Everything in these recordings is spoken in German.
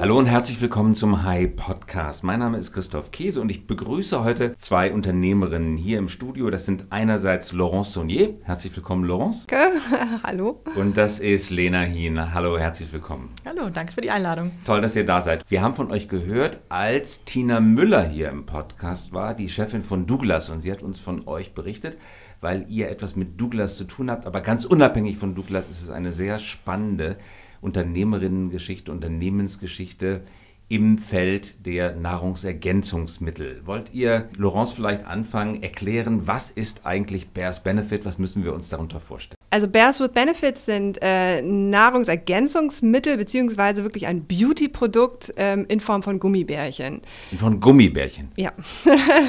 Hallo und herzlich willkommen zum Hi Podcast. Mein Name ist Christoph Käse und ich begrüße heute zwei Unternehmerinnen hier im Studio. Das sind einerseits Laurence Saunier. Herzlich willkommen, Laurence. Hallo. Und das ist Lena Hien. Hallo, herzlich willkommen. Hallo, danke für die Einladung. Toll, dass ihr da seid. Wir haben von euch gehört, als Tina Müller hier im Podcast war, die Chefin von Douglas. Und sie hat uns von euch berichtet, weil ihr etwas mit Douglas zu tun habt. Aber ganz unabhängig von Douglas ist es eine sehr spannende Unternehmerinnengeschichte, Unternehmensgeschichte im Feld der Nahrungsergänzungsmittel. Wollt ihr, Laurence, vielleicht anfangen, erklären, was ist eigentlich Bears Benefit? Was müssen wir uns darunter vorstellen? Also Bears with Benefits sind äh, Nahrungsergänzungsmittel beziehungsweise wirklich ein Beauty-Produkt ähm, in Form von Gummibärchen. In Form von Gummibärchen? Ja.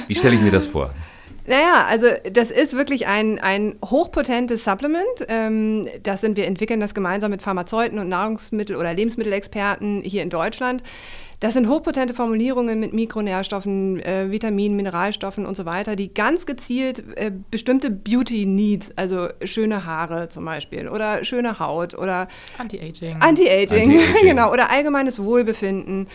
Wie stelle ich mir das vor? Naja, also das ist wirklich ein, ein hochpotentes Supplement. Ähm, das sind wir entwickeln das gemeinsam mit Pharmazeuten und Nahrungsmittel- oder Lebensmittelexperten hier in Deutschland. Das sind hochpotente Formulierungen mit Mikronährstoffen, äh, Vitaminen, Mineralstoffen und so weiter, die ganz gezielt äh, bestimmte Beauty-Needs, also schöne Haare zum Beispiel oder schöne Haut oder Anti-Aging. Anti-Aging, Anti genau, oder allgemeines Wohlbefinden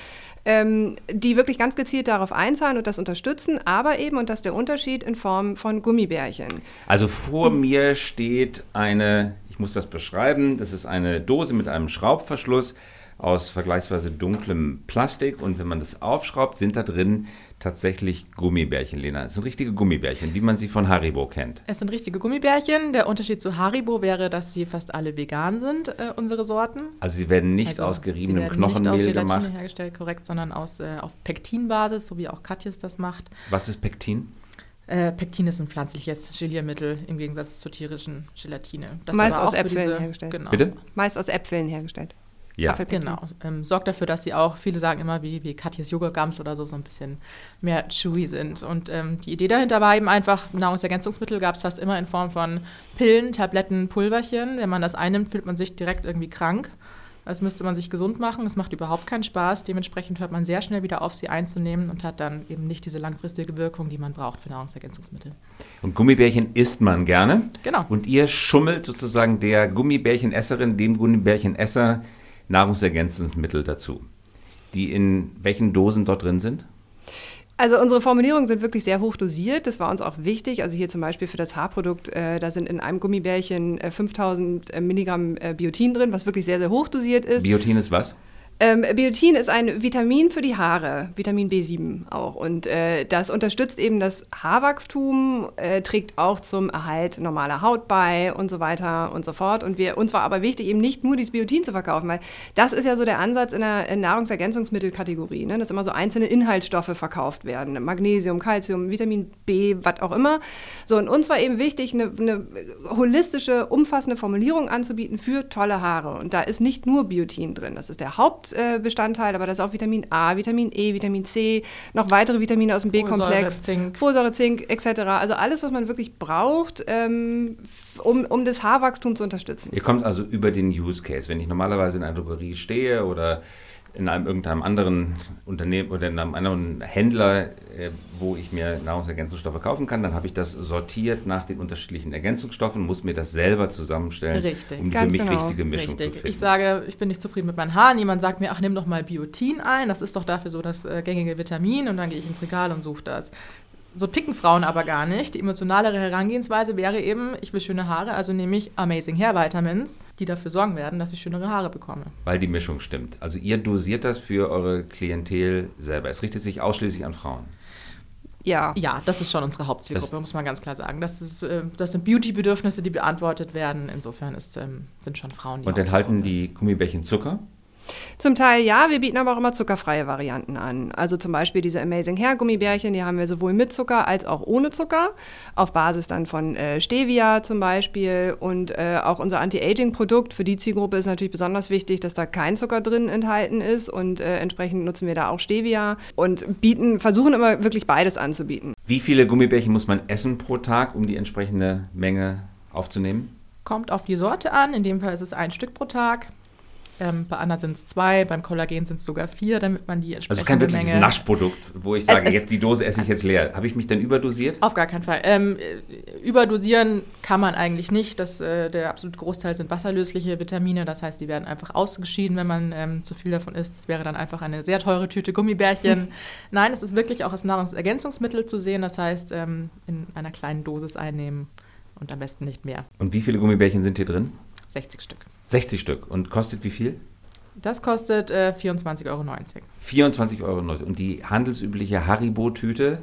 ähm, die wirklich ganz gezielt darauf einzahlen und das unterstützen, aber eben, und das ist der Unterschied, in Form von Gummibärchen. Also vor mir steht eine, ich muss das beschreiben, das ist eine Dose mit einem Schraubverschluss aus vergleichsweise dunklem Plastik und wenn man das aufschraubt, sind da drin tatsächlich Gummibärchen, Lena. Es sind richtige Gummibärchen, wie man sie von Haribo kennt. Es sind richtige Gummibärchen. Der Unterschied zu Haribo wäre, dass sie fast alle vegan sind, äh, unsere Sorten. Also sie werden nicht also, aus geriebenem Knochenmehl nicht aus gemacht. hergestellt, korrekt, sondern aus, äh, auf Pektinbasis, so wie auch Katjes das macht. Was ist Pektin? Äh, Pektin ist ein pflanzliches Geliermittel im Gegensatz zur tierischen Gelatine. Das Meist aus Äpfeln diese, hergestellt. Genau. Bitte? Meist aus Äpfeln hergestellt. Ja. Genau. Ähm, sorgt dafür, dass sie auch, viele sagen immer, wie, wie Katjes Joghurtgums oder so, so ein bisschen mehr chewy sind. Und ähm, die Idee dahinter war eben einfach, Nahrungsergänzungsmittel gab es fast immer in Form von Pillen, Tabletten, Pulverchen. Wenn man das einnimmt, fühlt man sich direkt irgendwie krank. Das müsste man sich gesund machen. Es macht überhaupt keinen Spaß. Dementsprechend hört man sehr schnell wieder auf, sie einzunehmen und hat dann eben nicht diese langfristige Wirkung, die man braucht für Nahrungsergänzungsmittel. Und Gummibärchen isst man gerne. Genau. Und ihr schummelt sozusagen der Gummibärchenesserin, dem Gummibärchenesser Nahrungsergänzungsmittel dazu, die in welchen Dosen dort drin sind? Also unsere Formulierungen sind wirklich sehr hoch dosiert. Das war uns auch wichtig. Also hier zum Beispiel für das Haarprodukt, äh, da sind in einem Gummibärchen äh, 5000 äh, Milligramm äh, Biotin drin, was wirklich sehr, sehr hoch dosiert ist. Biotin ist was? Ähm, Biotin ist ein Vitamin für die Haare, Vitamin B7 auch. Und äh, das unterstützt eben das Haarwachstum, äh, trägt auch zum Erhalt normaler Haut bei und so weiter und so fort. Und wir, uns war aber wichtig, eben nicht nur dieses Biotin zu verkaufen, weil das ist ja so der Ansatz in der Nahrungsergänzungsmittelkategorie, ne? dass immer so einzelne Inhaltsstoffe verkauft werden. Magnesium, Calcium, Vitamin B, was auch immer. So, und uns war eben wichtig, eine, eine holistische, umfassende Formulierung anzubieten für tolle Haare. Und da ist nicht nur Biotin drin, das ist der Haupt Hauptbestandteil, aber da ist auch Vitamin A, Vitamin E, Vitamin C, noch weitere Vitamine aus dem B-Komplex, Zink. Folsäure, Zink etc. Also alles, was man wirklich braucht, ähm, um, um das Haarwachstum zu unterstützen. Ihr kommt also über den Use Case. Wenn ich normalerweise in einer Drogerie stehe oder in einem irgendeinem anderen Unternehmen oder in einem anderen Händler, äh, wo ich mir Nahrungsergänzungsstoffe kaufen kann, dann habe ich das sortiert nach den unterschiedlichen Ergänzungsstoffen, muss mir das selber zusammenstellen, Richtig. um die für mich genau. richtige Mischung Richtig. zu finden. Ich sage, ich bin nicht zufrieden mit meinen Haaren. Jemand sagt mir, ach, nimm doch mal Biotin ein, das ist doch dafür so das äh, gängige Vitamin und dann gehe ich ins Regal und suche das. So ticken Frauen aber gar nicht. Die emotionalere Herangehensweise wäre eben, ich will schöne Haare, also nehme ich Amazing Hair Vitamins, die dafür sorgen werden, dass ich schönere Haare bekomme. Weil die Mischung stimmt. Also ihr dosiert das für eure Klientel selber. Es richtet sich ausschließlich an Frauen. Ja. Ja, das ist schon unsere Hauptzielgruppe, das muss man ganz klar sagen. Das, ist, äh, das sind Beauty-Bedürfnisse, die beantwortet werden. Insofern ist, ähm, sind schon Frauen die Und enthalten die Gummibärchen Zucker? Zum Teil ja, wir bieten aber auch immer zuckerfreie Varianten an. Also zum Beispiel diese Amazing Hair Gummibärchen, die haben wir sowohl mit Zucker als auch ohne Zucker, auf Basis dann von äh, Stevia zum Beispiel. Und äh, auch unser Anti-Aging-Produkt, für die Zielgruppe ist natürlich besonders wichtig, dass da kein Zucker drin enthalten ist und äh, entsprechend nutzen wir da auch Stevia und bieten, versuchen immer wirklich beides anzubieten. Wie viele Gummibärchen muss man essen pro Tag, um die entsprechende Menge aufzunehmen? Kommt auf die Sorte an, in dem Fall ist es ein Stück pro Tag. Ähm, bei anderen sind es zwei, beim Kollagen sind es sogar vier, damit man die Also es entsprechende ist kein wirkliches Menge... Naschprodukt, wo ich sage, es- jetzt die Dose esse ich jetzt leer. Habe ich mich dann überdosiert? Auf gar keinen Fall. Ähm, äh, überdosieren kann man eigentlich nicht. Das, äh, der absolute Großteil sind wasserlösliche Vitamine. Das heißt, die werden einfach ausgeschieden, wenn man ähm, zu viel davon isst. Das wäre dann einfach eine sehr teure Tüte Gummibärchen. Nein, es ist wirklich auch als Nahrungsergänzungsmittel zu sehen. Das heißt, ähm, in einer kleinen Dosis einnehmen und am besten nicht mehr. Und wie viele Gummibärchen sind hier drin? 60 Stück. 60 Stück. Und kostet wie viel? Das kostet äh, 24,90 Euro. 24,90 Euro. Und die handelsübliche Haribo-Tüte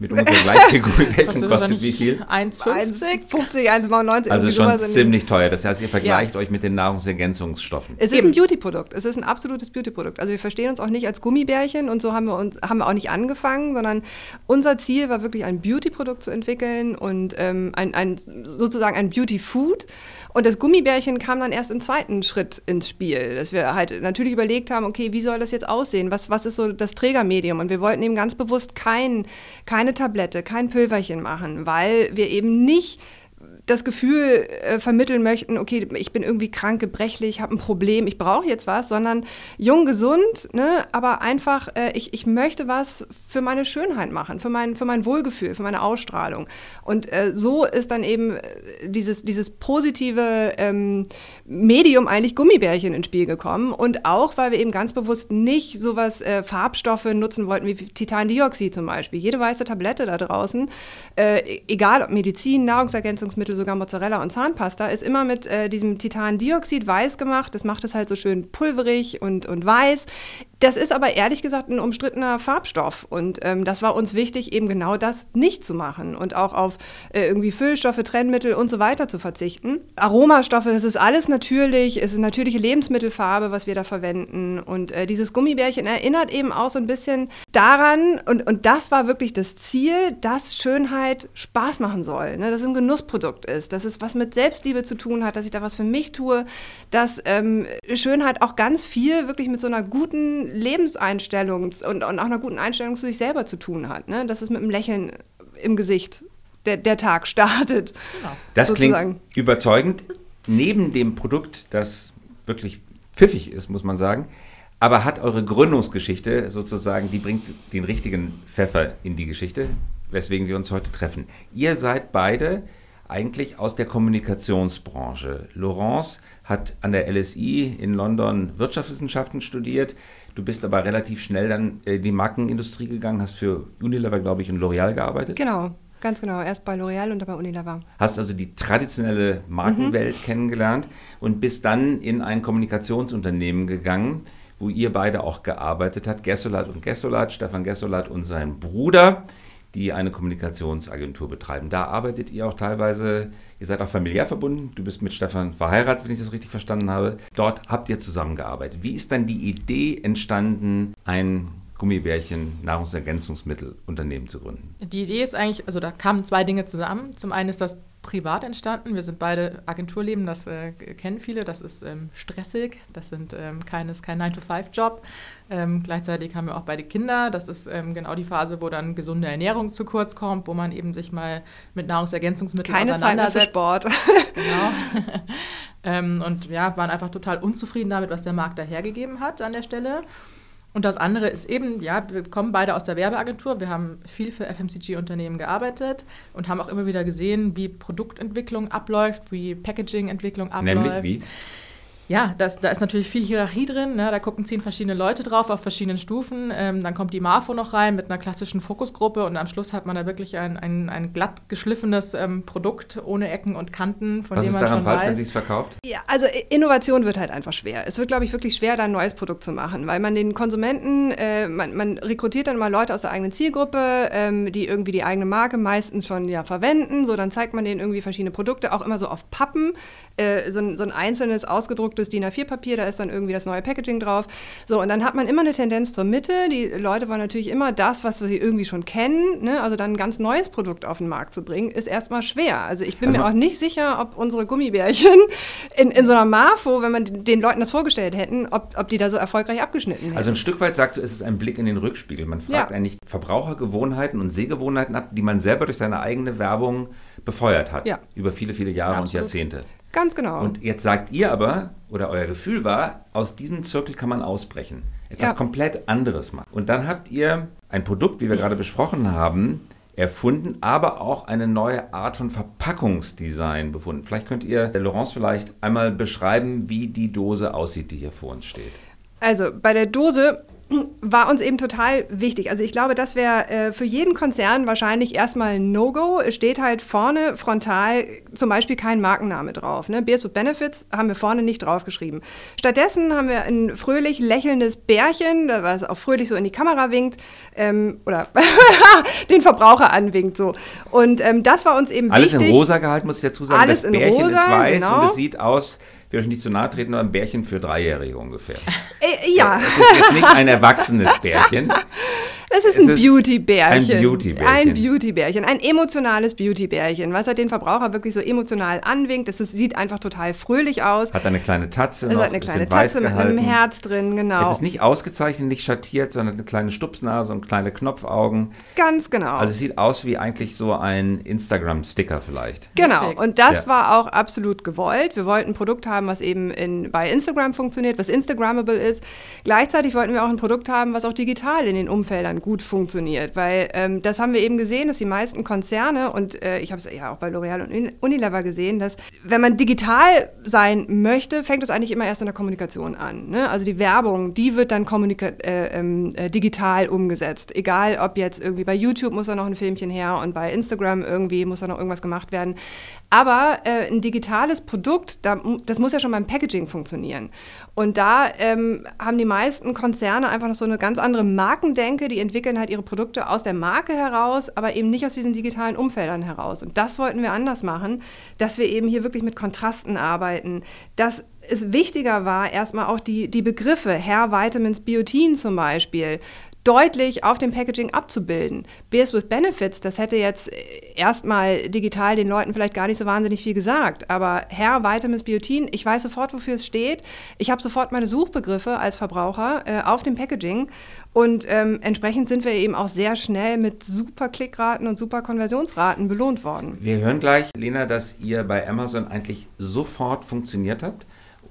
mit ungefähr gleich viel Gummibärchen kostet wie viel? 1,50? 1,50, 1,99. Also schon ziemlich teuer. Das heißt, ihr vergleicht euch mit den Nahrungsergänzungsstoffen. Es ist Eben. ein Beauty-Produkt. Es ist ein absolutes Beauty-Produkt. Also wir verstehen uns auch nicht als Gummibärchen und so haben wir uns haben wir auch nicht angefangen, sondern unser Ziel war wirklich ein Beauty-Produkt zu entwickeln und ähm, ein, ein sozusagen ein Beauty-Food. Und das Gummibärchen kam dann erst im zweiten Schritt ins Spiel, dass wir halt natürlich überlegt haben, okay, wie soll das jetzt aussehen? Was, was ist so das Trägermedium? Und wir wollten eben ganz bewusst kein, keine Tablette, kein Pülverchen machen, weil wir eben nicht das Gefühl äh, vermitteln möchten, okay, ich bin irgendwie krank, gebrechlich, habe ein Problem, ich brauche jetzt was, sondern jung, gesund, ne, aber einfach, äh, ich, ich möchte was für meine Schönheit machen, für mein, für mein Wohlgefühl, für meine Ausstrahlung. Und äh, so ist dann eben äh, dieses, dieses positive ähm, Medium eigentlich Gummibärchen ins Spiel gekommen. Und auch, weil wir eben ganz bewusst nicht sowas äh, Farbstoffe nutzen wollten wie Titandioxid zum Beispiel. Jede weiße Tablette da draußen, äh, egal ob Medizin, Nahrungsergänzungsmittel, sogar Mozzarella und Zahnpasta, ist immer mit äh, diesem Titandioxid weiß gemacht. Das macht es halt so schön pulverig und, und weiß. Das ist aber ehrlich gesagt ein umstrittener Farbstoff. Und ähm, das war uns wichtig, eben genau das nicht zu machen und auch auf äh, irgendwie Füllstoffe, Trennmittel und so weiter zu verzichten. Aromastoffe, das ist alles natürlich, es ist natürliche Lebensmittelfarbe, was wir da verwenden. Und äh, dieses Gummibärchen erinnert eben auch so ein bisschen daran, und, und das war wirklich das Ziel, dass Schönheit Spaß machen soll, ne? dass es ein Genussprodukt ist, dass es was mit Selbstliebe zu tun hat, dass ich da was für mich tue, dass ähm, Schönheit auch ganz viel wirklich mit so einer guten Lebenseinstellung und, und auch einer guten Einstellung zu sich selber zu tun hat, ne? dass es mit einem Lächeln im Gesicht der, der Tag startet. Das sozusagen. klingt überzeugend. Neben dem Produkt, das wirklich pfiffig ist, muss man sagen, aber hat eure Gründungsgeschichte sozusagen, die bringt den richtigen Pfeffer in die Geschichte, weswegen wir uns heute treffen. Ihr seid beide eigentlich aus der Kommunikationsbranche. Laurence hat an der LSI in London Wirtschaftswissenschaften studiert. Du bist aber relativ schnell dann in die Markenindustrie gegangen, hast für Unilever, glaube ich, und L'Oreal gearbeitet. Genau, ganz genau. Erst bei L'Oreal und dann bei Unilever. Hast also die traditionelle Markenwelt kennengelernt und bist dann in ein Kommunikationsunternehmen gegangen, wo ihr beide auch gearbeitet habt, Gessolat und Gessolat, Stefan Gessolat und sein Bruder, die eine Kommunikationsagentur betreiben. Da arbeitet ihr auch teilweise, ihr seid auch familiär verbunden, du bist mit Stefan verheiratet, wenn ich das richtig verstanden habe. Dort habt ihr zusammengearbeitet. Wie ist dann die Idee entstanden, ein Gummibärchen Nahrungsergänzungsmittelunternehmen zu gründen? Die Idee ist eigentlich, also da kamen zwei Dinge zusammen. Zum einen ist das privat entstanden. Wir sind beide Agenturleben, das äh, kennen viele. Das ist ähm, stressig. Das sind ähm, keines, kein 9-to-5-Job. Ähm, gleichzeitig haben wir auch beide Kinder. Das ist ähm, genau die Phase, wo dann gesunde Ernährung zu kurz kommt, wo man eben sich mal mit Nahrungsergänzungsmitteln Keine Zeit mehr für auseinandersetzt. Sport. Genau. ähm, und ja, waren einfach total unzufrieden damit, was der Markt da hergegeben hat an der Stelle. Und das andere ist eben, ja, wir kommen beide aus der Werbeagentur. Wir haben viel für FMCG-Unternehmen gearbeitet und haben auch immer wieder gesehen, wie Produktentwicklung abläuft, wie Packaging-Entwicklung abläuft. Nämlich wie? Ja, das, da ist natürlich viel Hierarchie drin. Ne? Da gucken zehn verschiedene Leute drauf auf verschiedenen Stufen. Ähm, dann kommt die Marfo noch rein mit einer klassischen Fokusgruppe und am Schluss hat man da wirklich ein, ein, ein glatt geschliffenes ähm, Produkt ohne Ecken und Kanten, von Was dem ist man daran schon falsch, weiß. wenn sie es verkauft? Ja, also Innovation wird halt einfach schwer. Es wird, glaube ich, wirklich schwer, da ein neues Produkt zu machen, weil man den Konsumenten, äh, man, man rekrutiert dann mal Leute aus der eigenen Zielgruppe, ähm, die irgendwie die eigene Marke meistens schon ja verwenden. So, dann zeigt man denen irgendwie verschiedene Produkte, auch immer so auf Pappen. Äh, so, ein, so ein einzelnes ausgedrucktes DIN A4-Papier, da ist dann irgendwie das neue Packaging drauf. So, und dann hat man immer eine Tendenz zur Mitte. Die Leute wollen natürlich immer das, was sie irgendwie schon kennen. Ne? Also dann ein ganz neues Produkt auf den Markt zu bringen, ist erstmal schwer. Also ich bin Also mir auch nicht sicher, ob unsere Gummibärchen in, in so einer Marfo, wenn man den Leuten das vorgestellt hätten, ob, ob die da so erfolgreich abgeschnitten hätten. Also ein Stück weit sagst du, es ist ein Blick in den Rückspiegel. Man fragt Ja. eigentlich Verbrauchergewohnheiten und Sehgewohnheiten ab, die man selber durch seine eigene Werbung befeuert hat. Ja. Über viele, viele Jahre und Absolut. Jahrzehnte. Ganz genau. Und jetzt sagt ihr aber, oder euer Gefühl war, aus diesem Zirkel kann man ausbrechen. Etwas Ja. komplett anderes machen. Und dann habt ihr ein Produkt, wie wir gerade besprochen haben, erfunden, aber auch eine neue Art von Verpackungsdesign befunden. Vielleicht könnt ihr, Laurence, vielleicht einmal beschreiben, wie die Dose aussieht, die hier vor uns steht. Also bei der Dose war uns eben total wichtig. Also ich glaube, das wäre äh, für jeden Konzern wahrscheinlich erstmal ein No-Go. Es steht halt vorne frontal zum Beispiel kein Markenname drauf. Ne? Beers with Benefits haben wir vorne nicht draufgeschrieben. Stattdessen haben wir ein fröhlich lächelndes Bärchen, was auch fröhlich so in die Kamera winkt ähm, oder den Verbraucher anwinkt. So. Und ähm, das war uns eben Alles wichtig. in rosa gehalten, muss ich dazu sagen. Alles das in Bärchen ist rosa, weiß genau. und es sieht aus, will euch nicht zu nahe treten, nur ein Bärchen für Dreijährige ungefähr. Äh, ja. Es ist jetzt nicht ein erwachsenes Bärchen. Es ist Es ein Beauty-Bärchen. ein Beauty-Bärchen. Ein Beauty-Bärchen. Ein emotionales Beauty-Bärchen, was halt den Verbraucher wirklich so emotional anwinkt. Es ist, sieht einfach total fröhlich aus. Hat eine kleine Tatze Es noch, hat eine ist kleine Tatze mit einem. Herz drin, genau. Es ist nicht ausgezeichnet, nicht schattiert, sondern eine kleine Stupsnase und kleine Knopfaugen. Ganz genau. Also es sieht aus wie eigentlich so ein Instagram-Sticker vielleicht. Genau, Richtig. und das Ja. war auch absolut gewollt. Wir wollten ein Produkt haben, was eben in, bei Instagram funktioniert, was Instagrammable ist. Gleichzeitig wollten wir auch ein Produkt haben, was auch digital in den Umfeldern gut funktioniert, weil ähm, das haben wir eben gesehen, dass die meisten Konzerne, und äh, ich habe es ja auch bei L'Oreal und Uni- Unilever gesehen, dass wenn man digital sein möchte, fängt es eigentlich immer erst in der Kommunikation an. Ne? Also die Werbung, die wird dann äh, ähm, äh, digital umgesetzt. Egal, ob jetzt irgendwie bei YouTube muss da noch ein Filmchen her und bei Instagram irgendwie muss da noch irgendwas gemacht werden. Aber äh, ein digitales Produkt, da, das muss ja schon beim Packaging funktionieren. Und da ähm, haben die meisten Konzerne einfach noch so eine ganz andere Markendenke. Die entwickeln halt ihre Produkte aus der Marke heraus, aber eben nicht aus diesen digitalen Umfeldern heraus. Und das wollten wir anders machen, dass wir eben hier wirklich mit Kontrasten arbeiten. Dass es wichtiger war, erstmal auch die, die Begriffe, Hair Vitamins, Biotin zum Beispiel, deutlich auf dem Packaging abzubilden. Beers with Benefits, das hätte jetzt äh, erstmal digital den Leuten vielleicht gar nicht so wahnsinnig viel gesagt, aber Hair, Vitamins, Biotin, ich weiß sofort, wofür es steht. Ich habe sofort meine Suchbegriffe als Verbraucher äh, auf dem Packaging und ähm, entsprechend sind wir eben auch sehr schnell mit super Klickraten und super Konversionsraten belohnt worden. Wir hören gleich, Lena, dass ihr bei Amazon eigentlich sofort funktioniert habt.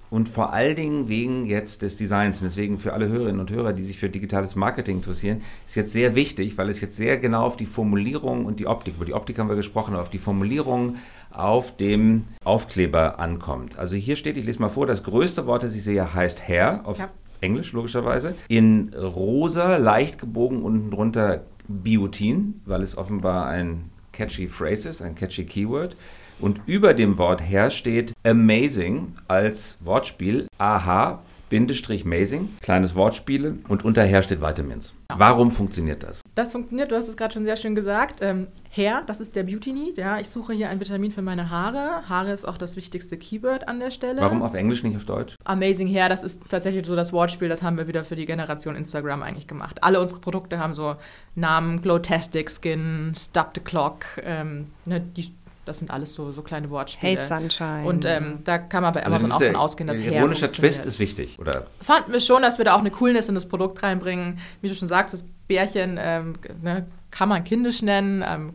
Und vor allen Dingen wegen jetzt des Designs. Und deswegen für alle Hörerinnen und Hörer, die sich für digitales Marketing interessieren, ist jetzt sehr wichtig, weil es jetzt sehr genau auf die Formulierung und die Optik, über die Optik haben wir gesprochen, aber auf die Formulierung auf dem Aufkleber ankommt. Also hier steht, ich lese mal vor, das größte Wort, das ich sehe, heißt Hair auf Ja. Englisch logischerweise. In rosa, leicht gebogen unten drunter Biotin, weil es offenbar ein catchy Phrase ist, ein catchy Keyword. Und über dem Wort her steht amazing als Wortspiel. Aha. Bindestrich amazing, kleines Wortspiele und unterher steht Vitamins. Warum funktioniert das? Das funktioniert, du hast es gerade schon sehr schön gesagt. Ähm, Hair, das ist der Beauty Need. Ja, ich suche hier ein Vitamin für meine Haare. Haare ist auch das wichtigste Keyword an der Stelle. Warum auf Englisch, nicht auf Deutsch? Amazing Hair, das ist tatsächlich so das Wortspiel, das haben wir wieder für die Generation Instagram eigentlich gemacht. Alle unsere Produkte haben so Namen, Glowtastic Skin, Stop the Clock, ähm, ne, die, das sind alles so, so kleine Wortspiele. Hey Sunshine. Und ähm, da kann man bei Amazon auch dieser von ausgehen, dass Hair ironischer. Twist ist wichtig, oder? Fanden wir schon, dass wir da auch eine Coolness in das Produkt reinbringen. Wie du schon sagst, das Bärchen ähm, ne, kann man kindisch nennen. Ähm,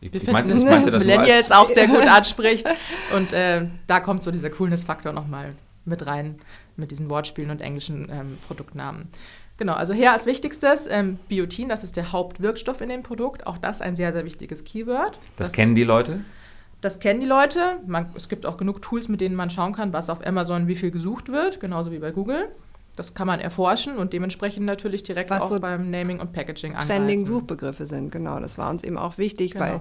Ich- wir ich finden, meinte- dass das, meinte das Millennials als- auch sehr gut anspricht. Und äh, da kommt so dieser Coolness-Faktor nochmal mit rein, mit diesen Wortspielen und englischen ähm, Produktnamen. Genau, also Hair als wichtigstes. Ähm, Biotin, das ist der Hauptwirkstoff in dem Produkt. Auch das ein sehr, sehr wichtiges Keyword. Das kennen die Leute? Das kennen die Leute. Man, es gibt auch genug Tools, mit denen man schauen kann, was auf Amazon wie viel gesucht wird, genauso wie bei Google. Das kann man erforschen und dementsprechend natürlich direkt Was auch so beim Naming und Packaging angreifen. trending Suchbegriffe sind. Genau, das war uns eben auch wichtig, Genau. weil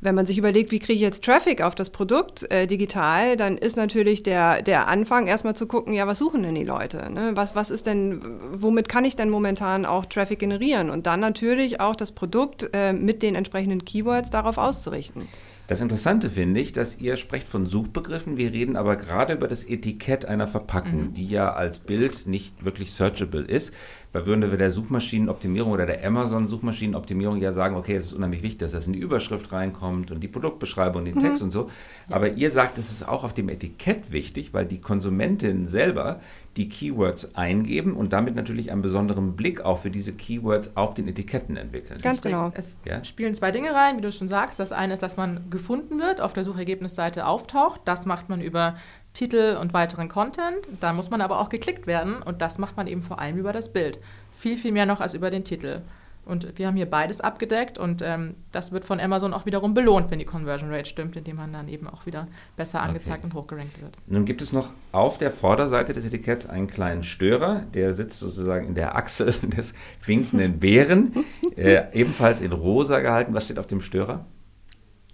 wenn man sich überlegt, wie kriege ich jetzt Traffic auf das Produkt äh, digital, dann ist natürlich der, der Anfang erstmal zu gucken, ja, was suchen denn die Leute? Ne? Was, was ist denn, womit kann ich denn momentan auch Traffic generieren? Und dann natürlich auch das Produkt äh, mit den entsprechenden Keywords darauf auszurichten. Das Interessante finde ich, dass ihr sprecht von Suchbegriffen, wir reden aber gerade über das Etikett einer Verpackung, die ja als Bild nicht wirklich searchable ist. Weil würden wir der Suchmaschinenoptimierung oder der Amazon-Suchmaschinenoptimierung ja sagen, okay, es ist unheimlich wichtig, dass das in die Überschrift reinkommt und die Produktbeschreibung, den Text und so. Aber ihr sagt, es ist auch auf dem Etikett wichtig, weil die Konsumentinnen selber die Keywords eingeben und damit natürlich einen besonderen Blick auch für diese Keywords auf den Etiketten entwickeln. Ganz genau. Es Ja. spielen zwei Dinge rein, wie du schon sagst. Das eine ist, dass man gefunden wird, auf der Suchergebnisseite auftaucht. Das macht man über Titel und weiteren Content. Da muss man aber auch geklickt werden und das macht man eben vor allem über das Bild. Viel, viel mehr noch als über den Titel. Und wir haben hier beides abgedeckt und ähm, das wird von Amazon auch wiederum belohnt, wenn die Conversion Rate stimmt, indem man dann eben auch wieder besser angezeigt und hochgerankt wird. Nun gibt es noch auf der Vorderseite des Etiketts einen kleinen Störer, der sitzt sozusagen in der Achsel des winkenden Bären, äh, ebenfalls in rosa gehalten. Was steht auf dem Störer?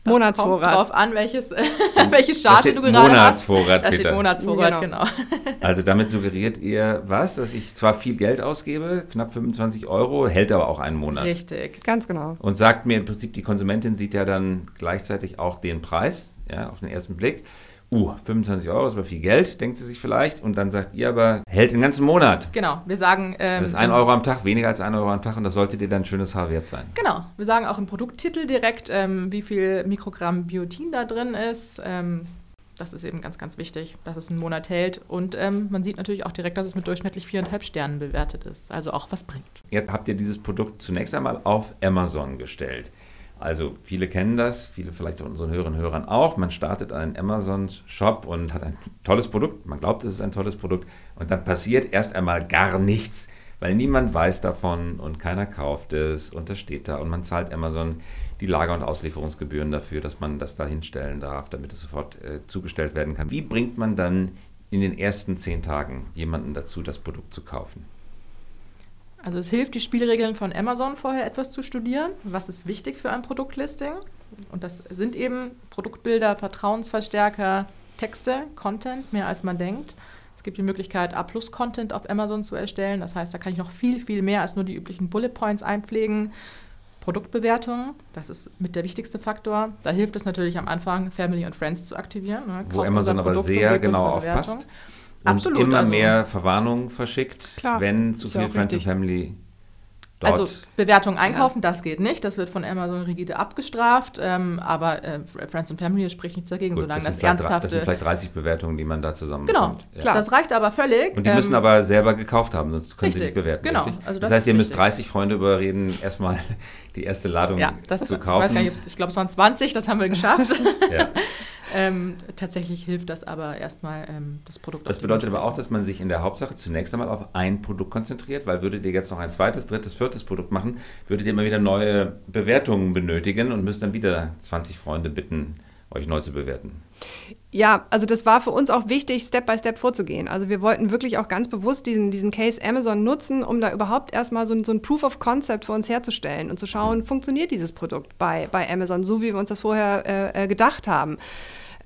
Monatsvorrat. Kommt drauf an, welches, welche Scharte du gerade Monatsvorrat, hast. Da steht. Monatsvorrat, Genau. genau. Also damit suggeriert ihr was, dass ich zwar viel Geld ausgebe, knapp 25 Euro, hält aber auch einen Monat. Richtig. Ganz genau. Und sagt mir im Prinzip, die Konsumentin sieht ja dann gleichzeitig auch den Preis, ja, auf den ersten Blick. Uh, 25 Euro ist aber viel Geld, denkt sie sich vielleicht. Und dann sagt ihr aber, hält den ganzen Monat. Genau, wir sagen. Ähm, Das ist ein Euro am Tag, weniger als ein Euro am Tag und das sollte dir dann ein schönes Haar wert sein. Genau, wir sagen auch im Produkttitel direkt, ähm, wie viel Mikrogramm Biotin da drin ist. Ähm, das ist eben ganz, ganz wichtig, dass es einen Monat hält. Und ähm, man sieht natürlich auch direkt, dass es mit durchschnittlich viereinhalb Sternen bewertet ist. Also auch was bringt. Jetzt habt ihr dieses Produkt zunächst einmal auf Amazon gestellt. Also viele kennen das, viele vielleicht unseren und Hörern auch. Man startet einen Amazon-Shop und hat ein tolles Produkt. Man glaubt, es ist ein tolles Produkt. Und dann passiert erst einmal gar nichts, weil niemand weiß davon und keiner kauft es und das steht da. Und man zahlt Amazon die Lager- und Auslieferungsgebühren dafür, dass man das da hinstellen darf, damit es sofort äh, zugestellt werden kann. Wie bringt man dann in den ersten zehn Tagen jemanden dazu, das Produkt zu kaufen? Also es hilft, die Spielregeln von Amazon vorher etwas zu studieren. Was ist wichtig für ein Produktlisting? Und das sind eben Produktbilder, Vertrauensverstärker, Texte, Content, mehr als man denkt. Es gibt die Möglichkeit, A-Plus-Content auf Amazon zu erstellen. Das heißt, da kann ich noch viel, viel mehr als nur die üblichen Bullet Points einpflegen. Produktbewertungen, das ist mit der wichtigste Faktor. Da hilft es natürlich am Anfang, Family und Friends zu aktivieren. ne? Wo Amazon aber sehr genau aufpasst. Bewertung. Und Absolut, immer also- mehr Verwarnungen verschickt, Klar, wenn zu ja viel Friends and. Family dort. Also Bewertungen einkaufen, das geht nicht. Das wird von Amazon rigide abgestraft. Ähm, aber äh, Friends and Family spricht nichts dagegen, Gut, solange das, das, ernsthafte. das sind vielleicht 30 Bewertungen, die man da zusammen genau. Ja. Klar. das reicht aber völlig. Und die Ähm, müssen aber selber gekauft haben, sonst können sie richtig, nicht bewerten. genau. Also das, das heißt, ihr müsst wichtig. 30 Freunde überreden, erstmal die erste Ladung ja, das zu ich kaufen. ob's- ich glaube, es waren 20, das haben wir geschafft. ja. ähm, tatsächlich hilft das aber erstmal ähm, das Produkt. Das bedeutet aber auch, dass man sich in der Hauptsache zunächst einmal auf ein Produkt konzentriert, weil würdet ihr jetzt noch ein zweites, drittes, viertes Produkt machen, würdet ihr immer wieder neue Bewertungen benötigen und müsst dann wieder 20 Freunde bitten, euch neu zu bewerten. Ja, also das war für uns auch wichtig, Step by Step vorzugehen. Also wir wollten wirklich auch ganz bewusst diesen, diesen Case Amazon nutzen, um da überhaupt erstmal so, ein- so ein Proof of Concept für uns herzustellen und zu schauen, funktioniert dieses Produkt bei, bei Amazon, so wie wir uns das vorher äh, äh, gedacht haben.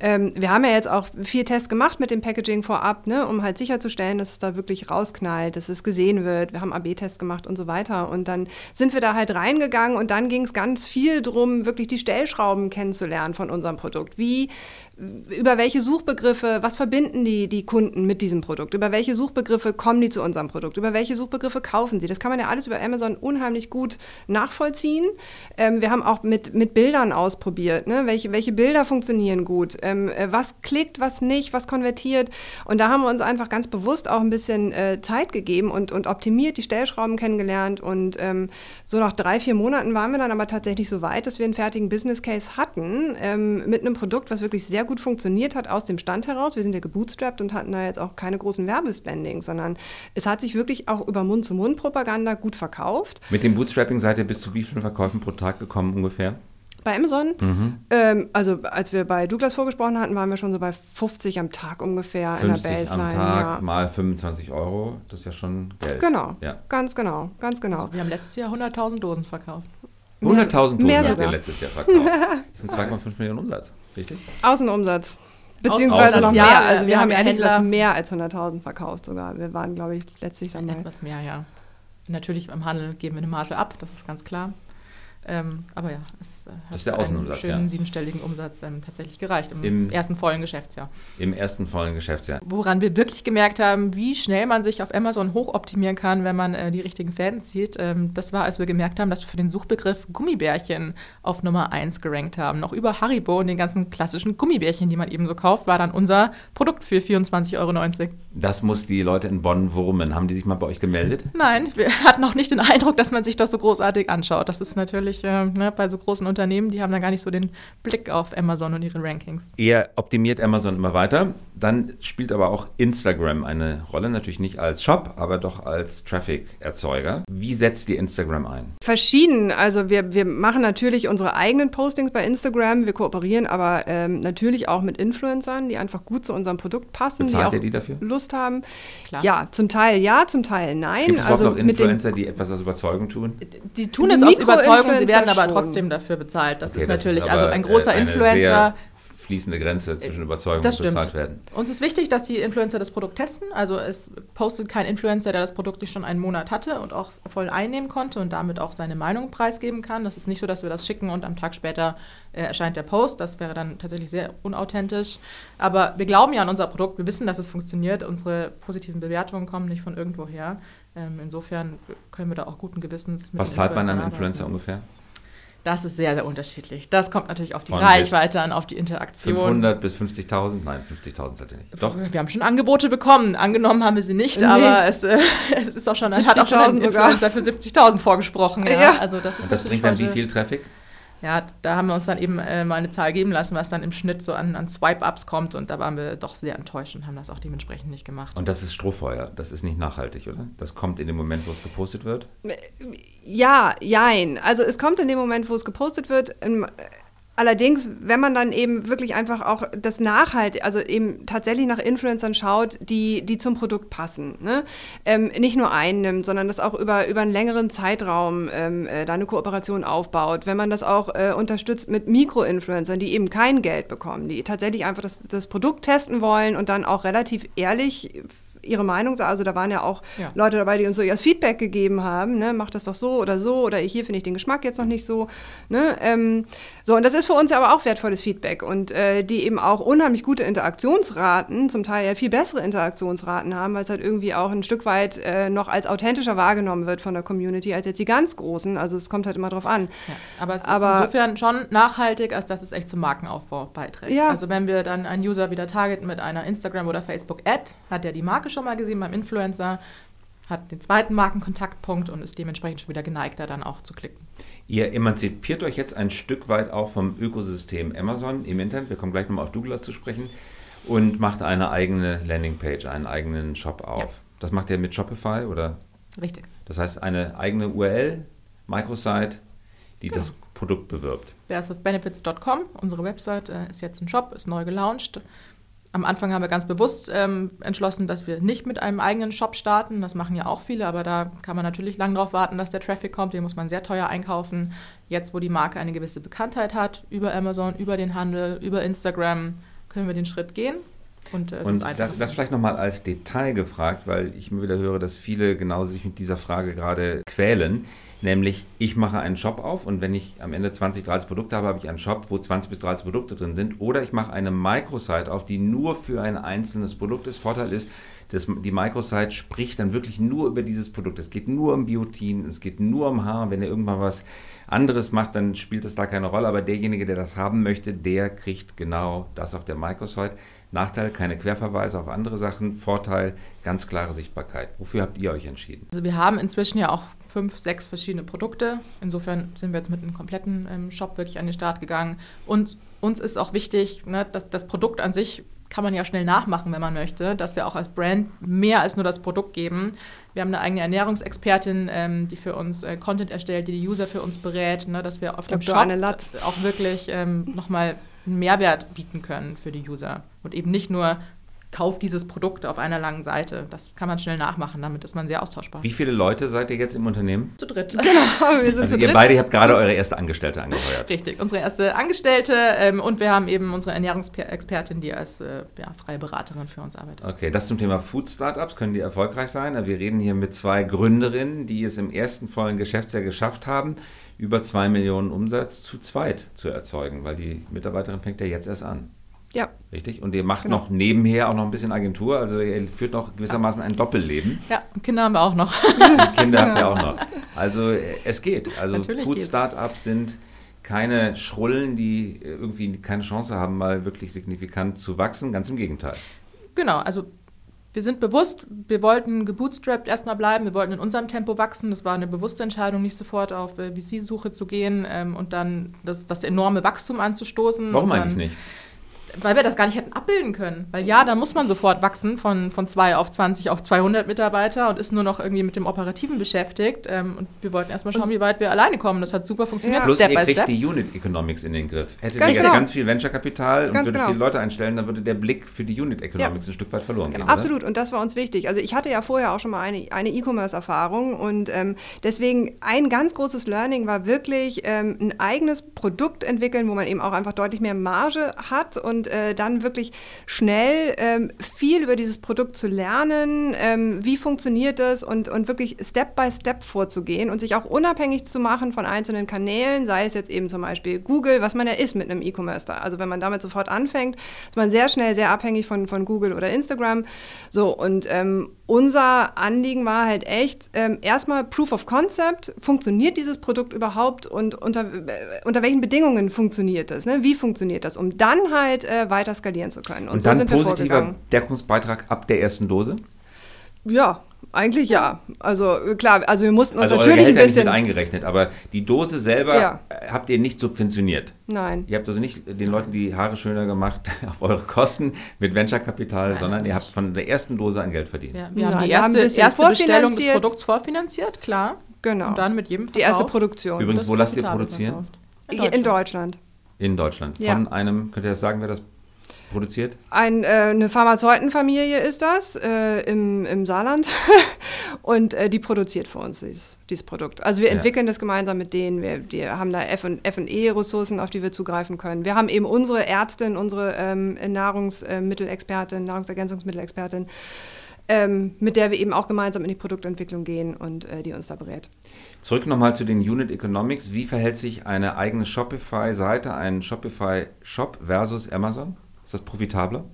Ähm, wir haben ja jetzt auch viel Tests gemacht mit dem Packaging vorab, ne, um halt sicherzustellen, dass es da wirklich rausknallt, dass es gesehen wird. Wir haben AB-Tests gemacht und so weiter. Und dann sind wir da halt reingegangen und dann ging es ganz viel drum, wirklich die Stellschrauben kennenzulernen von unserem Produkt. Wie, über welche Suchbegriffe, was verbinden die, die Kunden mit diesem Produkt? Über welche Suchbegriffe kommen die zu unserem Produkt? Über welche Suchbegriffe kaufen sie? Das kann man ja alles über Amazon unheimlich gut nachvollziehen. Ähm, wir haben auch mit, mit Bildern ausprobiert, ne? welche, welche Bilder funktionieren gut, ähm, äh, was klickt, was nicht, was konvertiert. Und da haben wir uns einfach ganz bewusst auch ein bisschen äh, Zeit gegeben und, und optimiert, die Stellschrauben kennengelernt. Und ähm, so nach drei, vier Monaten waren wir dann aber tatsächlich so weit, dass wir einen fertigen Business Case hatten ähm, mit einem Produkt, was wirklich sehr gut funktioniert hat aus dem Stand heraus. Wir sind ja gebootstrapped und hatten da jetzt auch keine großen Werbespendings, sondern es hat sich wirklich auch über Mund-zu-Mund-Propaganda gut verkauft. Mit dem Bootstrapping seid ihr bis zu wie vielen Verkäufen pro Tag gekommen ungefähr? Bei Amazon, ähm, also als wir bei Douglas vorgesprochen hatten, waren wir schon so bei 50 am Tag ungefähr in der 50 Baseline. am Tag ja. mal 25 Euro, das ist ja schon Geld. Genau, Ja. ganz genau, ganz genau. Wir haben letztes Jahr 100.000 Dosen verkauft. 100.000 Dosen mehr habt ihr letztes Jahr verkauft. Das sind 2,5 Millionen Umsatz, richtig? Außenumsatz. Beziehungsweise noch mehr. Ja, Also wir, wir haben ja ehrlich Händler- gesagt mehr als 100.000 verkauft sogar. Wir waren, glaube ich, letztlich dann mal. Etwas mehr, ja. Natürlich beim Handel geben wir eine Marge ab, das ist ganz klar. Ähm, aber ja, es äh, das der Außenumsatz, einen schönen ja. siebenstelligen Umsatz ähm, tatsächlich gereicht im, Im- ersten vollen Geschäftsjahr. Im ersten vollen Geschäftsjahr. Woran wir wirklich gemerkt haben, wie schnell man sich auf Amazon hochoptimieren kann, wenn man äh, die richtigen Fäden zieht, ähm, das war, als wir gemerkt haben, dass wir für den Suchbegriff Gummibärchen auf Nummer 1 gerankt haben. Noch über Haribo und den ganzen klassischen Gummibärchen, die man eben so kauft, war dann unser Produkt für 24,90 Euro. Das muss die Leute in Bonn wurmen. Haben die sich mal bei euch gemeldet? Nein, wir hatten noch nicht den Eindruck, dass man sich das so großartig anschaut. Das ist natürlich äh, ne, bei so großen Unternehmen, die haben da gar nicht so den Blick auf Amazon und ihre Rankings. Ihr optimiert Amazon immer weiter. Dann spielt aber auch Instagram eine Rolle. Natürlich nicht als Shop, aber doch als Traffic-Erzeuger. Wie setzt ihr Instagram ein? Verschieden. Also wir, wir machen natürlich unsere eigenen Postings bei Instagram. Wir kooperieren aber ähm, natürlich auch mit Influencern, die einfach gut zu unserem Produkt passen, Bezahlt die ihr auch die dafür? Lust haben. Klar. Ja, zum Teil ja, zum Teil nein. Gibt es also noch mit den Influencer, die etwas aus Überzeugung tun? Die tun es aus Überzeugung, sie werden aber schon. trotzdem dafür bezahlt. Das Okay, ist natürlich, aber, also ein großer äh, eine Influencer. Sehr fließende Grenze zwischen Überzeugung Das und bezahlt werden. Uns ist wichtig, dass die Influencer das Produkt testen. Also es postet kein Influencer, der das Produkt nicht schon einen Monat hatte und auch voll einnehmen konnte und damit auch seine Meinung preisgeben kann. Das ist nicht so, dass wir das schicken und am Tag später äh, erscheint der Post. Das wäre dann tatsächlich sehr unauthentisch. Aber wir glauben ja an unser Produkt. Wir wissen, dass es funktioniert. Unsere positiven Bewertungen kommen nicht von irgendwoher. Ähm, insofern können wir da auch guten Gewissens mit Was zahlt man einem Influencer ungefähr? Das ist sehr, sehr unterschiedlich. Das kommt natürlich auf die Von Reichweite an, auf die Interaktion. 500 bis 50.000? Nein, 50.000 seid ihr nicht. Doch. Wir haben schon Angebote bekommen. Angenommen haben wir sie nicht, Nee. aber es, äh, es ist auch schon, hat auch schon ein 70.000 sogar. Influencer für 70.000 vorgesprochen. Ja. Ja. Also das ist Und das bringt dann wie viel Traffic? Ja, da haben wir uns dann eben äh, mal eine Zahl geben lassen, was dann im Schnitt so an, an Swipe-Ups kommt und da waren wir doch sehr enttäuscht und haben das auch dementsprechend nicht gemacht. Und das ist Strohfeuer. Das ist nicht nachhaltig, oder? Das kommt in dem Moment, wo es gepostet wird. Ja, jein. Also es kommt in dem Moment, wo es gepostet wird. Allerdings, wenn man dann eben wirklich einfach auch das Nachhalt, also eben tatsächlich nach Influencern schaut, die, die zum Produkt passen, ne? ähm, nicht nur einnimmt, sondern das auch über, über einen längeren Zeitraum ähm, äh, da eine Kooperation aufbaut, wenn man das auch äh, unterstützt mit Mikro-Influencern, die eben kein Geld bekommen, die tatsächlich einfach das, das Produkt testen wollen und dann auch relativ ehrlich ihre Meinung sagen. Also da waren ja auch Ja. Leute dabei, die uns so ihr Feedback gegeben haben, ne, mach das doch so oder so oder hier finde ich den Geschmack jetzt noch nicht so. Ne, ähm, so, und das ist für uns ja aber auch wertvolles Feedback und äh, die eben auch unheimlich gute Interaktionsraten, zum Teil ja viel bessere Interaktionsraten haben, weil es halt irgendwie auch ein Stück weit äh, noch als authentischer wahrgenommen wird von der Community als jetzt die ganz großen. Also es kommt halt immer drauf an. Ja, aber es Aber- ist insofern schon nachhaltig, als dass es echt zum Markenaufbau beiträgt. Ja. Also wenn wir dann einen User wieder targeten mit einer Instagram- oder Facebook-Ad, hat er die Marke schon mal gesehen beim Influencer, hat den zweiten Markenkontaktpunkt und ist dementsprechend schon wieder geneigter, dann auch zu klicken. Ihr emanzipiert euch jetzt ein Stück weit auch vom Ökosystem Amazon im Internet. Wir kommen gleich nochmal auf Douglas zu sprechen. Und macht eine eigene Landingpage, einen eigenen Shop auf. Ja. Das macht ihr mit Shopify oder? Richtig. Das heißt eine eigene URL, Microsite, die das Produkt bewirbt. Bearswithbenefits.com, unsere Website äh, ist jetzt ein Shop, ist neu gelauncht. Am Anfang haben wir ganz bewusst ähm, entschlossen, dass wir nicht mit einem eigenen Shop starten. Das machen ja auch viele, aber da kann man natürlich lang drauf warten, dass der Traffic kommt. Den muss man sehr teuer einkaufen. Jetzt, wo die Marke eine gewisse Bekanntheit hat, über Amazon, über den Handel, über Instagram, können wir den Schritt gehen. Und, äh, Und ist da, einfach. das vielleicht nochmal als Detail gefragt, weil ich immer wieder höre, dass viele genau sich mit dieser Frage gerade quälen. Nämlich, ich mache einen Shop auf und wenn ich am Ende 20, 30 Produkte habe, habe ich einen Shop, wo 20 bis 30 Produkte drin sind. Oder ich mache eine Microsite auf, die nur für ein einzelnes Produkt ist. Vorteil ist, dass die Microsite spricht dann wirklich nur über dieses Produkt. Es geht nur um Biotin, es geht nur um Haar. Wenn er irgendwann was anderes macht, dann spielt das da keine Rolle. Aber derjenige, der das haben möchte, der kriegt genau das auf der Microsite. Nachteil, keine Querverweise auf andere Sachen. Vorteil, ganz klare Sichtbarkeit. Wofür habt ihr euch entschieden? Also wir haben inzwischen ja auch fünf, sechs verschiedene Produkte. Insofern sind wir jetzt mit einem kompletten ähm, Shop wirklich an den Start gegangen. Und uns ist auch wichtig, ne, dass das Produkt an sich kann man ja schnell nachmachen, wenn man möchte, dass wir auch als Brand mehr als nur das Produkt geben. Wir haben eine eigene Ernährungsexpertin, ähm, die für uns äh, Content erstellt, die die User für uns berät, ne, dass wir auf dem. Shop auch wirklich ähm, nochmal einen Mehrwert bieten können für die User und eben nicht nur kauf dieses Produkt auf einer langen Seite. Das kann man schnell nachmachen, damit ist man sehr austauschbar. Wie viele Leute seid ihr jetzt im Unternehmen? Zu dritt. Genau, wir sind Also zu ihr dritt. beide habt gerade eure erste Angestellte angeheuert. Richtig, unsere erste Angestellte ähm, und wir haben eben unsere Ernährungsexpertin, die als äh, ja, freie Beraterin für uns arbeitet. Okay, das zum Thema Food Startups. Können die erfolgreich sein? Wir reden hier mit zwei Gründerinnen, die es im ersten vollen Geschäftsjahr geschafft haben, über zwei Millionen Umsatz zu zweit zu erzeugen, weil die Mitarbeiterin fängt ja jetzt erst an. Ja, Richtig? Und ihr macht Genau. noch nebenher auch noch ein bisschen Agentur, also ihr führt noch gewissermaßen ein Doppelleben. Ja, und Kinder haben wir auch noch. Die Kinder habt ihr auch noch. Also äh, es geht. Also Natürlich Food. Startups sind keine Schrullen, die äh, irgendwie keine Chance haben, mal wirklich signifikant zu wachsen. Ganz im Gegenteil. Genau, also wir sind bewusst, wir wollten gebootstrapped erstmal bleiben, wir wollten in unserem Tempo wachsen. Das war eine bewusste Entscheidung, nicht sofort auf äh, VC-Suche zu gehen ähm, und dann das, das enorme Wachstum anzustoßen. Warum und dann, eigentlich nicht? Weil wir das gar nicht hätten abbilden können. Weil ja, da muss man sofort wachsen von, von 2 auf 20 auf 200 Mitarbeiter und ist nur noch irgendwie mit dem Operativen beschäftigt. Ähm, und wir wollten erstmal schauen, wie weit wir alleine kommen. Das hat super funktioniert, Ja. Plus Step ihr by kriegt Step. die Unit Economics in den Griff. Hättet Ganz genau. ganz viel Venture-Kapital und Ganz würde genau. viele Leute einstellen, dann würde der Blick für die Unit Economics ein Stück weit verloren gehen. oder? Absolut, und das war uns wichtig. Also ich hatte ja vorher auch schon mal eine, eine E-Commerce-Erfahrung und ähm, deswegen ein ganz großes Learning war wirklich ähm, ein eigenes Produkt entwickeln, wo man eben auch einfach deutlich mehr Marge hat und äh, dann wirklich schnell ähm, viel über dieses Produkt zu lernen, ähm, wie funktioniert das und, und wirklich Step by Step vorzugehen und sich auch unabhängig zu machen von einzelnen Kanälen, sei es jetzt eben zum Beispiel Google, was man ja ist mit einem E-Commerce da. Also wenn man damit sofort anfängt, ist man sehr schnell sehr abhängig von, von Google oder Instagram. So, und ähm, unser Anliegen war halt echt ähm, erstmal Proof of Concept. Funktioniert dieses Produkt überhaupt und unter, äh, unter welchen Bedingungen funktioniert das? Ne? Wie funktioniert das? Um dann halt äh, weiter skalieren zu können. Und, so dann sind positiver. Deckungsbeitrag ab der ersten Dose? Ja, eigentlich ja. Also äh, klar, also wir mussten uns Also eure natürlich ein Gehälter nicht mit bisschen. eingerechnet, aber die Dose selber Ja. äh, habt ihr nicht subventioniert. Nein. Ihr habt also nicht den Leuten die Haare schöner gemacht auf eure Kosten mit Venture-Kapital, sondern ihr habt von der ersten Dose an Geld verdient. Ja, wir Nein, haben die wir haben erste, erste Bestellung des. Produkts vorfinanziert, klar. Genau. Und dann mit jedem Die erste Verkauf Produktion. Übrigens, wo lasst ihr produzieren? In in Deutschland. In Deutschland. Ja. Von einem, könnt ihr das sagen, wer das produziert? Ein, äh, eine Pharmazeutenfamilie ist das äh, im, im Saarland und äh, die produziert für uns dieses, dieses Produkt. Also wir Ja. entwickeln das gemeinsam mit denen. Wir, wir haben da F&E-Ressourcen, auf die wir zugreifen können. Wir haben eben unsere Ärztin, unsere ähm, Nahrungsmittelexpertin, Nahrungsergänzungsmittelexpertin, ähm, mit der wir eben auch gemeinsam in die Produktentwicklung gehen und äh, die uns da berät. Zurück nochmal zu den Unit Economics. Wie verhält sich eine eigene Shopify-Seite, ein Shopify-Shop versus Amazon? Ist das profitabler?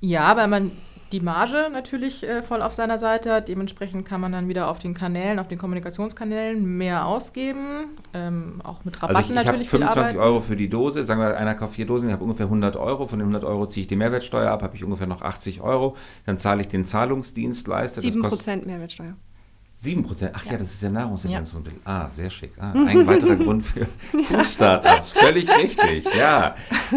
Ja, weil man die Marge natürlich äh, voll auf seiner Seite hat. Dementsprechend kann man dann wieder auf den Kanälen, auf den Kommunikationskanälen mehr ausgeben. Ähm, auch mit Rabatten Also ich, ich habe natürlich viel 25 arbeiten. Euro für die Dose. Sagen wir, einer kauft vier Dosen, ich habe ungefähr 100 Euro. Von den 100 Euro ziehe ich die Mehrwertsteuer ab, habe ich ungefähr noch 80 Euro. Dann zahle ich den Zahlungsdienstleister. Das 7% kostet Mehrwertsteuer. 7 Prozent. Ach ja. Ja. das ist ja Nahrungsergänzungsmittel. Ah, sehr schick. Ah, ein weiterer Grund für Food-Startups. Völlig richtig. Ja,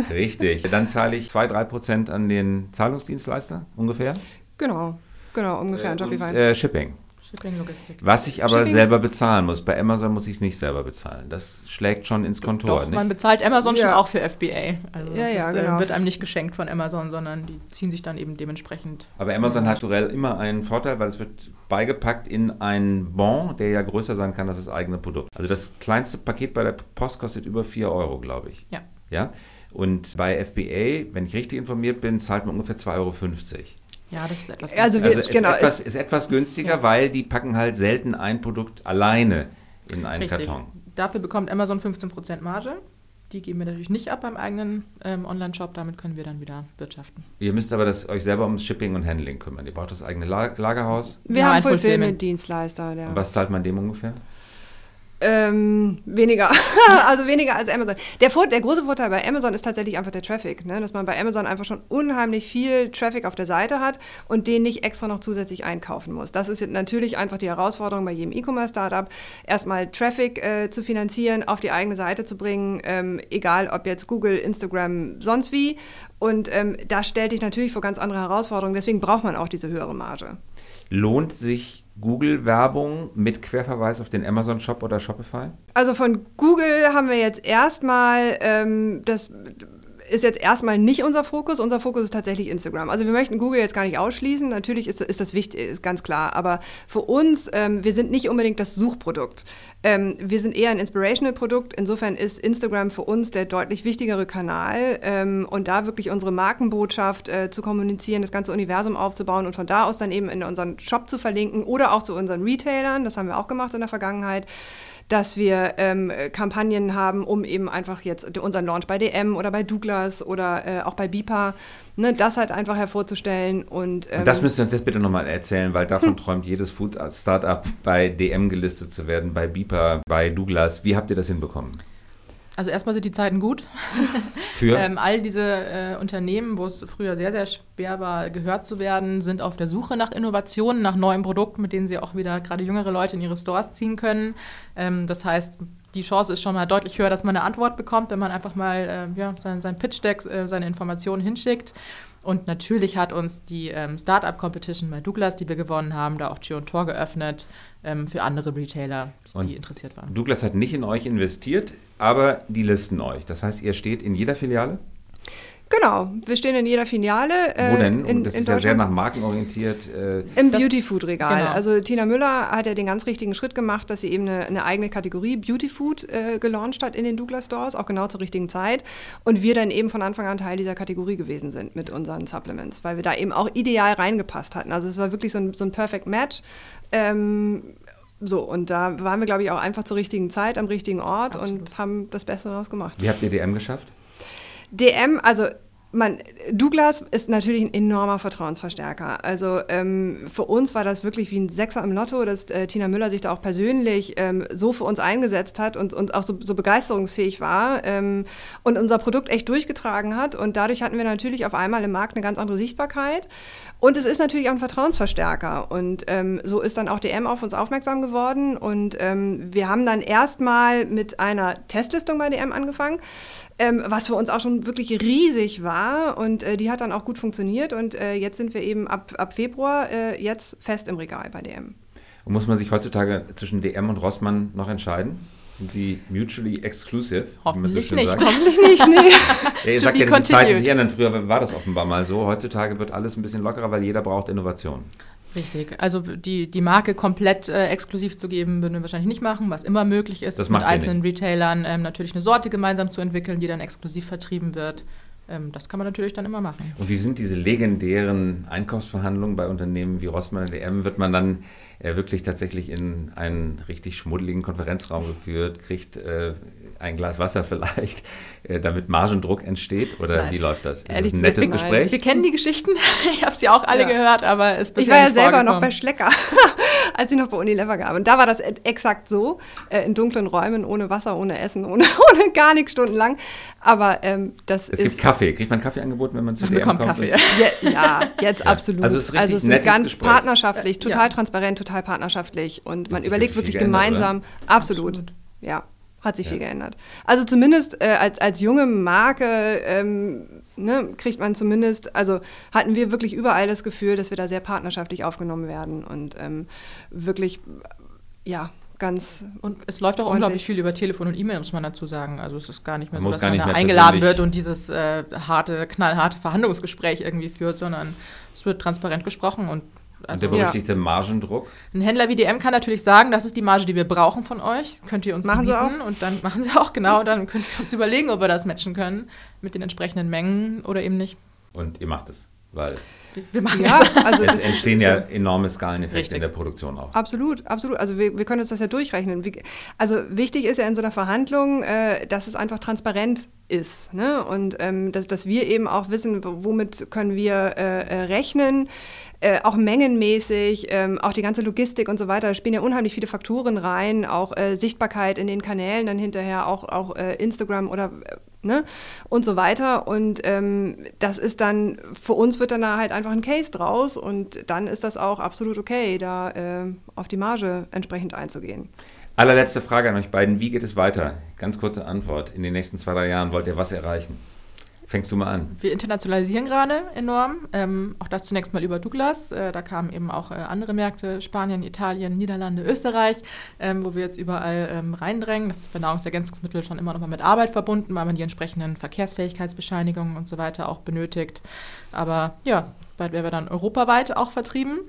richtig. Dann zahle ich 2, 3 Prozent an den Zahlungsdienstleister ungefähr. Genau, genau, ungefähr Äh, an Shopify. und, äh, Shipping. Shipping Logistik. Was ich aber Shipping. selber bezahlen muss. Bei Amazon muss ich es nicht selber bezahlen. Das schlägt schon ins Kontor. Doch, nicht? man bezahlt Amazon schon Ja. auch für FBA. Also Ja, ja, das genau. äh, wird einem nicht geschenkt von Amazon, sondern die ziehen sich dann eben dementsprechend. Aber Amazon hat aktuell immer einen Vorteil, weil es wird beigepackt in einen Bon, der ja größer sein kann als das eigene Produkt. Also das kleinste Paket bei der Post kostet über 4 Euro, glaube ich. Ja. Ja? Und bei FBA, wenn ich richtig informiert bin, zahlt man ungefähr 2,50 Euro. Ja, das ist etwas. Also wir- Also ist, genau, etwas, es- ist etwas günstiger, weil die packen halt selten ein Produkt alleine in einen Richtig. Karton. Dafür bekommt Amazon 15% Marge. Die geben wir natürlich nicht ab beim eigenen ähm, Online-Shop. Damit können wir dann wieder wirtschaften. Ihr müsst aber das, euch selber ums Shipping und Handling kümmern. Ihr braucht das eigene La Lagerhaus. wir Ja, haben. Fulfillment-Dienstleister. Der Und was zahlt man dem ungefähr? Ähm, weniger, also weniger als Amazon. Der, der große Vorteil bei Amazon ist tatsächlich einfach der Traffic, ne? dass man bei Amazon einfach schon unheimlich viel Traffic auf der Seite hat und den nicht extra noch zusätzlich einkaufen muss. Das ist natürlich einfach die Herausforderung bei jedem E-Commerce-Startup, erstmal Traffic äh, zu finanzieren, auf die eigene Seite zu bringen, ähm, egal ob jetzt Google, Instagram, sonst wie. Und ähm, das stellt dich natürlich vor ganz andere Herausforderungen. Deswegen braucht man auch diese höhere Marge. Lohnt sich Google-Werbung mit Querverweis auf den Amazon-Shop oder Shopify? Also von Google haben wir jetzt erstmal ähm, das ist jetzt erstmal nicht unser Fokus. Unser Fokus ist tatsächlich Instagram. Also wir möchten Google jetzt gar nicht ausschließen. Natürlich ist, ist das wichtig, ist ganz klar. Aber für uns, ähm, wir sind nicht unbedingt das Suchprodukt. Ähm, wir sind eher ein Inspirational-Produkt. Insofern ist Instagram für uns der deutlich wichtigere Kanal. Ähm, und da wirklich unsere Markenbotschaft äh, zu kommunizieren, das ganze Universum aufzubauen und von da aus dann eben in unseren Shop zu verlinken oder auch zu unseren Retailern. Das haben wir auch gemacht in der Vergangenheit dass wir ähm, Kampagnen haben, um eben einfach jetzt unseren Launch bei DM oder bei Douglas oder äh, auch bei BIPA, ne, das halt einfach hervorzustellen. Und, ähm, und das müsst ihr uns jetzt bitte nochmal erzählen, weil davon hm. träumt jedes Food-Startup bei DM gelistet zu werden, bei BIPA, bei Douglas. Wie habt ihr das hinbekommen? Also erstmal sind die Zeiten gut. Für? ähm, all diese äh, Unternehmen, wo es früher sehr, sehr schwer war, gehört zu werden, sind auf der Suche nach Innovationen, nach neuen Produkten, mit denen sie auch wieder gerade jüngere Leute in ihre Stores ziehen können. Ähm, das heißt, die Chance ist schon mal deutlich höher, dass man eine Antwort bekommt, wenn man einfach mal äh, ja, sein, sein Pitch-Deck, äh, seine Informationen hinschickt. Und natürlich hat uns die ähm, Startup Competition bei Douglas, die wir gewonnen haben, da auch Tür und Tor geöffnet ähm, für andere Retailer, die und interessiert waren. Douglas hat nicht in euch investiert, aber die listen euch. Das heißt, ihr steht in jeder Filiale? Genau, wir stehen in jeder Filiale. Äh, Wo denn? In, das in ist ja sehr nach Marken orientiert. Äh Im Beauty-Food-Regal. Genau. Also Tina Müller hat ja den ganz richtigen Schritt gemacht, dass sie eben eine, eine eigene Kategorie Beauty-Food äh, gelauncht hat in den Douglas Stores, auch genau zur richtigen Zeit. Und wir dann eben von Anfang an Teil dieser Kategorie gewesen sind mit unseren Supplements, weil wir da eben auch ideal reingepasst hatten. Also es war wirklich so ein, so ein Perfect Match. Ähm, so, und da waren wir, glaube ich, auch einfach zur richtigen Zeit am richtigen Ort Absolut. und haben das Beste daraus gemacht. Wie habt ihr DM geschafft? DM, also man, Douglas ist natürlich ein enormer Vertrauensverstärker. Also ähm, für uns war das wirklich wie ein Sechser im Lotto, dass äh, Tina Müller sich da auch persönlich ähm, so für uns eingesetzt hat und, und auch so, so begeisterungsfähig war ähm, und unser Produkt echt durchgetragen hat. Und dadurch hatten wir natürlich auf einmal im Markt eine ganz andere Sichtbarkeit. Und es ist natürlich auch ein Vertrauensverstärker. Und ähm, so ist dann auch DM auf uns aufmerksam geworden. Und ähm, wir haben dann erstmal mit einer Testlistung bei DM angefangen ähm, was für uns auch schon wirklich riesig war und äh, die hat dann auch gut funktioniert und äh, jetzt sind wir eben ab, ab Februar äh, jetzt fest im Regal bei DM. Und muss man sich heutzutage zwischen DM und Rossmann noch entscheiden? Sind die mutually exclusive? Hoffentlich so nicht. Sagt? Hoffentlich nicht, nee. ja, ihr sagt ja, die Zeiten sich ändern. Früher war das offenbar mal so. Heutzutage wird alles ein bisschen lockerer, weil jeder braucht Innovation. Richtig. Also die, die Marke komplett äh, exklusiv zu geben, würden wir wahrscheinlich nicht machen. Was immer möglich ist, das mit einzelnen Retailern ähm, natürlich eine Sorte gemeinsam zu entwickeln, die dann exklusiv vertrieben wird. Ähm, das kann man natürlich dann immer machen. Und wie sind diese legendären Einkaufsverhandlungen bei Unternehmen wie Rossmann und DM? Wird man dann äh, wirklich tatsächlich in einen richtig schmuddeligen Konferenzraum geführt, kriegt äh, ein Glas Wasser vielleicht, äh, damit Margendruck entsteht? Oder Nein. wie läuft das? Ist Ehrlich es ein nettes wir, Gespräch? Wir kennen die Geschichten. Ich habe sie auch alle ja. gehört, aber es Ich war ja selber noch bei Schlecker, als ich noch bei Unilever gab. Und da war das exakt so, äh, in dunklen Räumen, ohne Wasser, ohne Essen, ohne, ohne gar nichts stundenlang. Aber ähm, das es ist... Es gibt Kaffee. Kriegt man Kaffee angeboten, wenn man zu man DM kommt? Kaffee. Ja, ja, jetzt absolut. Also es ist, richtig also es ist ganz Gespräch. partnerschaftlich, total transparent, total partnerschaftlich. Und man überlegt wirklich gemeinsam. Oder? Absolut. absolut. Ja. Hat sich ja. viel geändert. Also zumindest äh, als, als junge Marke ähm, ne, kriegt man zumindest, also hatten wir wirklich überall das Gefühl, dass wir da sehr partnerschaftlich aufgenommen werden und ähm, wirklich, ja, ganz. Und es läuft auch unglaublich viel über Telefon und E-Mail, muss man dazu sagen. Also es ist gar nicht mehr man so, dass man da eingeladen wird und dieses äh, harte, knallharte Verhandlungsgespräch irgendwie führt, sondern es wird transparent gesprochen und also, und der berüchtigte ja. Margendruck? Ein Händler wie DM kann natürlich sagen, das ist die Marge, die wir brauchen von euch. Könnt ihr uns machen bieten? Sie auch? Und dann machen sie auch, genau. Dann könnt ihr uns überlegen, ob wir das matchen können mit den entsprechenden Mengen oder eben nicht. Und ihr macht es, weil wir machen ja, also es entstehen ja enorme Skaleneffekte Richtig. in der Produktion auch. Absolut, absolut. Also wir, wir können uns das ja durchrechnen. Also wichtig ist ja in so einer Verhandlung, äh, dass es einfach transparent ist. Ne? Und ähm, dass, dass wir eben auch wissen, womit können wir äh, äh rechnen. Äh, auch mengenmäßig, ähm, auch die ganze Logistik und so weiter, da spielen ja unheimlich viele Faktoren rein, auch äh, Sichtbarkeit in den Kanälen, dann hinterher auch, auch äh, Instagram oder äh, ne? und so weiter. Und ähm, das ist dann, für uns wird dann da halt einfach ein Case draus und dann ist das auch absolut okay, da äh, auf die Marge entsprechend einzugehen. Allerletzte Frage an euch beiden. Wie geht es weiter? Ganz kurze Antwort. In den nächsten zwei, drei Jahren wollt ihr was erreichen? Fängst du mal an. Wir internationalisieren gerade enorm. Ähm, auch das zunächst mal über Douglas. Äh, da kamen eben auch äh, andere Märkte, Spanien, Italien, Niederlande, Österreich, ähm, wo wir jetzt überall ähm, reindrängen. Das ist bei Nahrungsergänzungsmitteln schon immer noch mal mit Arbeit verbunden, weil man die entsprechenden Verkehrsfähigkeitsbescheinigungen und so weiter auch benötigt. Aber ja, bald werden wir dann europaweit auch vertrieben.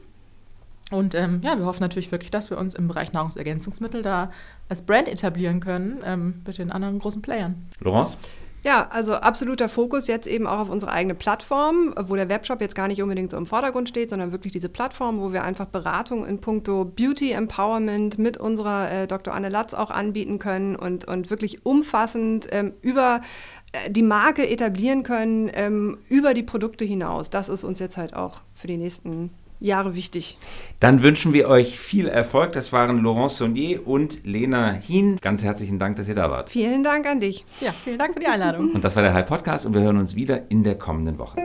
Und ähm, ja, wir hoffen natürlich wirklich, dass wir uns im Bereich Nahrungsergänzungsmittel da als Brand etablieren können ähm, mit den anderen großen Playern. Laurence? Ja, also absoluter Fokus jetzt eben auch auf unsere eigene Plattform, wo der Webshop jetzt gar nicht unbedingt so im Vordergrund steht, sondern wirklich diese Plattform, wo wir einfach Beratung in puncto Beauty Empowerment mit unserer äh, Dr. Anne Latz auch anbieten können und, und wirklich umfassend ähm, über äh, die Marke etablieren können, ähm, über die Produkte hinaus. Das ist uns jetzt halt auch für die nächsten Jahre wichtig. Dann wünschen wir euch viel Erfolg. Das waren Laurence Saunier und Lena Hien. Ganz herzlichen Dank, dass ihr da wart. Vielen Dank an dich. Ja, vielen Dank für die Einladung. Und das war der High Podcast und wir hören uns wieder in der kommenden Woche.